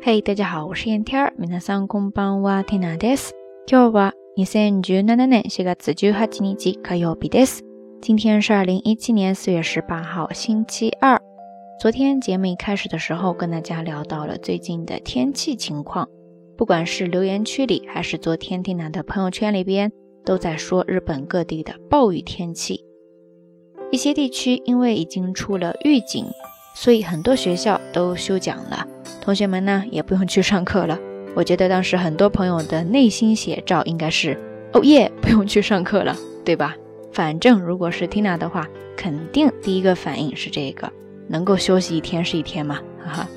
嘿，大家好，我是燕天儿。皆さんこんばんは、ティナです。今日は二千十七年四月十八日火曜日です。今天是二零一七年四月十八号，星期二。昨天节目一开始的时候，跟大家聊到了最近的天气情况，不管是留言区里，还是昨天蒂娜的朋友圈里边，都在说日本各地的暴雨天气。一些地区因为已经出了预警，所以很多学校都休讲了， 同学们呢也不用去上课了。我觉得当时很多朋友的内心写照应该是：哦耶，不用去上课了，对吧？反正如果是 Tina 的话，肯定第一个反应是这个。能够休息一天是一天嘛，哈哈。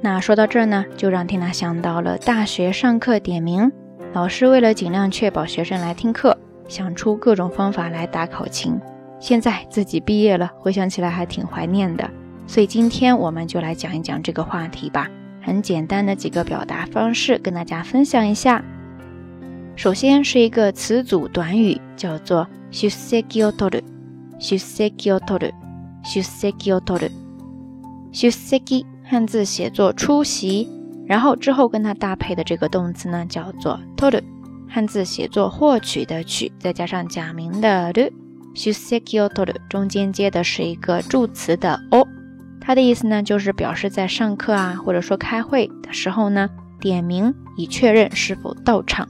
那说到这儿呢，就让缇娜想到了大学上课点名，老师为了尽量确保学生来听课，想出各种方法来打考勤。现在自己毕业了，回想起来还挺怀念的。所以今天我们就来讲一讲这个话题吧。很简单的几个表达方式跟大家分享一下。首先是一个词组短语，叫做 “shuseki o t o r u shuseki o t o r u 出席を取る，出席汉字写作出席，然后之后跟它搭配的这个动词呢叫做取る，汉字写作获取的取，再加上假名的る，出席を取る，中间接的是一个助词的を， 它的意思呢就是表示在上课啊或者说开会的时候呢点名以确认是否到场。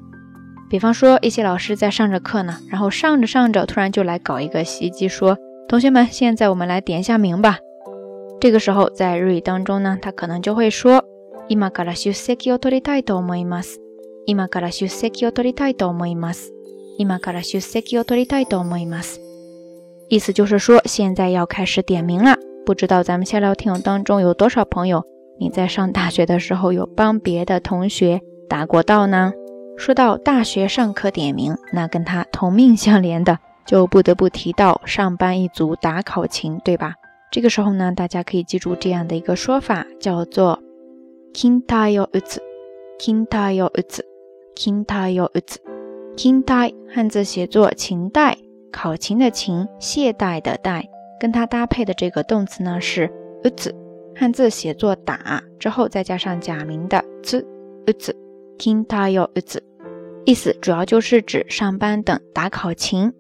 比方说一些老师在上着课呢，然後上着上着突然就来搞一个袭击说。同学们，现在我们来点一下名吧。这个时候，在日语当中呢，他可能就会说：“今から出席を取りたいと思います。今から出席を取りたいと思います。今から出席を取りたいと思います。”意思就是说，现在要开始点名了。 不知道咱们闲聊听友当中有多少朋友，你在上大学的时候有帮别的同学打过道呢？说到大学上课点名，那跟他同命相连的。就不得不提到上班一族打考勤，对吧？这个时候呢，大家可以记住这样的一个说法，叫做 “kintai o uzu”，“kintai o uzu”，“kintai o uzu”，“kintai” 汉字写作勤带，考勤的勤，懈怠的怠，跟它搭配的这个动词呢是 uzu，汉字写作打，之后再加上假名的 zu，uzu，“kintai o uzu”，意思主要就是指上班等打考勤。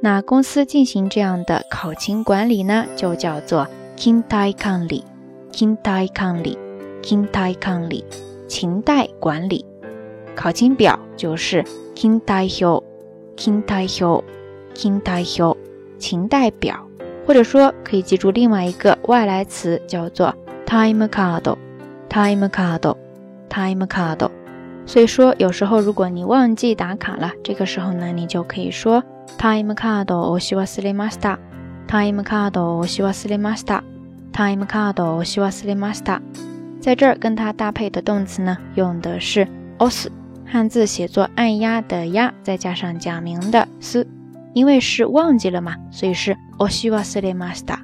那公司进行这样的考勤管理呢，就叫做 kintai 管理，kintai 管理，kintai 管理，勤怠管理。考勤表就是 kintai hyo，kintai hyo，kintai hyo，勤怠表。或者说，可以记住另外一个外来词，叫做 time card，time card，time card。所以说，有时候如果你忘记打卡了，这个时候呢，你就可以说 timecardo oshiwaslemasta，timecardo oshiwaslemasta，timecardo oshiwaslemasta。在这儿跟它搭配的动词呢，用的是 os，汉字写作按压的压，再加上假名的 s。因为是忘记了嘛，所以是押し忘れました。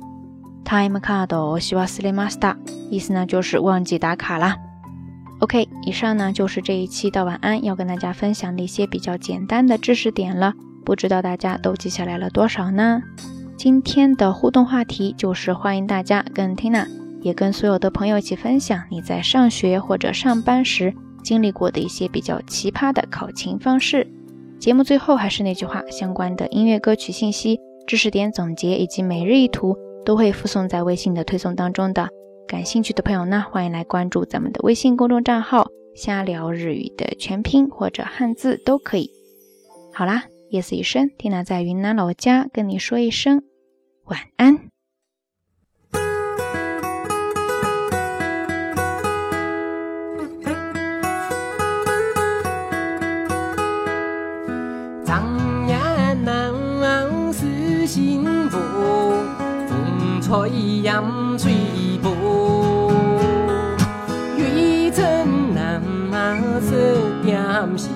タイムカードを押し忘れました。意思呢就是忘记打卡啦。OK，以上呢就是这一期的晚安要跟大家分享的一些比较简单的知识点了。不知道大家都记下来了多少呢？今天的互动话题就是欢迎大家跟 Tina，也跟所有的朋友一起分享你在上学或者上班时经历过的一些比较奇葩的考勤方式。 节目最后还是那句话，相关的音乐歌曲信息、知识点总结以及每日一图都会附送在微信的推送当中的。感兴趣的朋友呢，欢迎来关注咱们的微信公众账号“瞎聊日语”的全拼或者汉字都可以。好啦。夜色已深，缇娜在云南老家跟你说一声晚安。风吹杨翠步，玉城南是点心，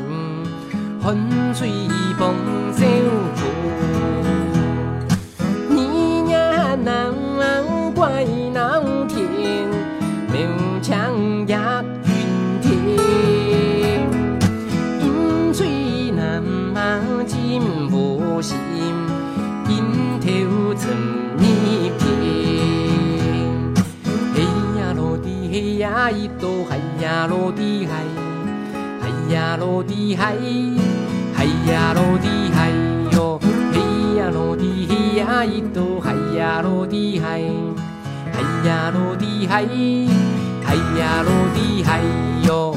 风吹。风小路，你呀难怪难听，苗强压云天，阴吹南马金无，呀落的海，海呀落的海，海呀落的海哟，嘿呀落的嘿呀一朵海呀落的海，海呀落的海，海呀落的海哟。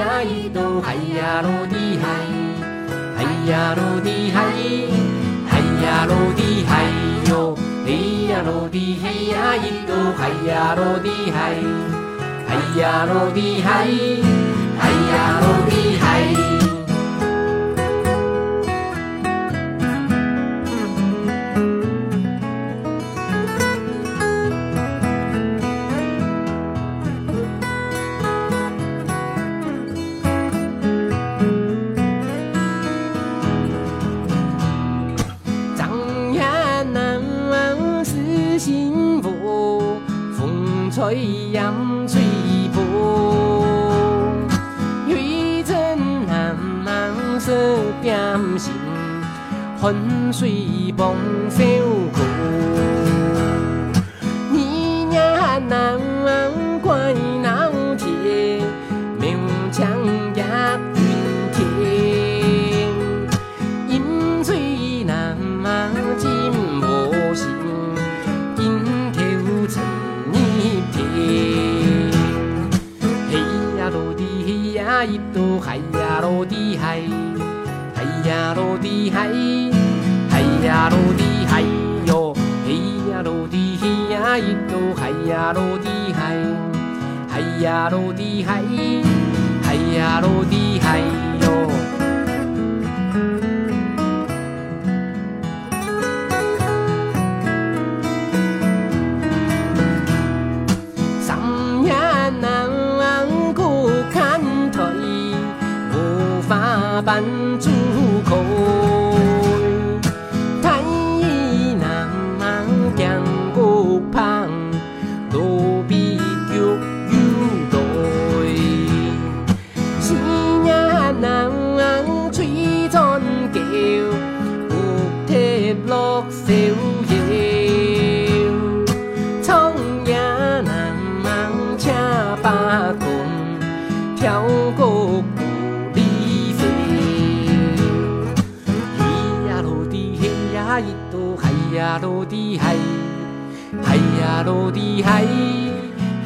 呀咿哆，嗨呀罗的嗨，嗨呀罗的嗨，嗨呀罗的嗨哟，嘿呀罗的嘿呀咿哆，嗨呀罗的嗨，嗨呀罗的嗨，嗨呀罗的嗨。点心，汗水帮小苦。你呀南怪老天，勉强也云天，饮水南金无心，饮头尘。一朵海呀落的海，海呀落的海，海呀落的海哟，嘿呀落的嘿呀一朵海呀落的海，海呀落的海，海呀落的海哟。班主跳过。一朵海呀落的海，海呀落的海，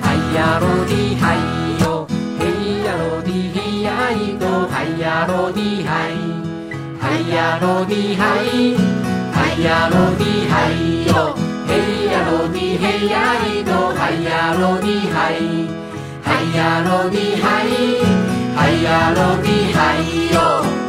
海呀落的海哟，嘿呀落的嘿呀一朵海呀落的海，海呀落的海，海呀落的海哟，嘿呀落的嘿呀一朵海呀落的海，嗨呀罗尼，嗨，嗨呀罗尼，嗨哟。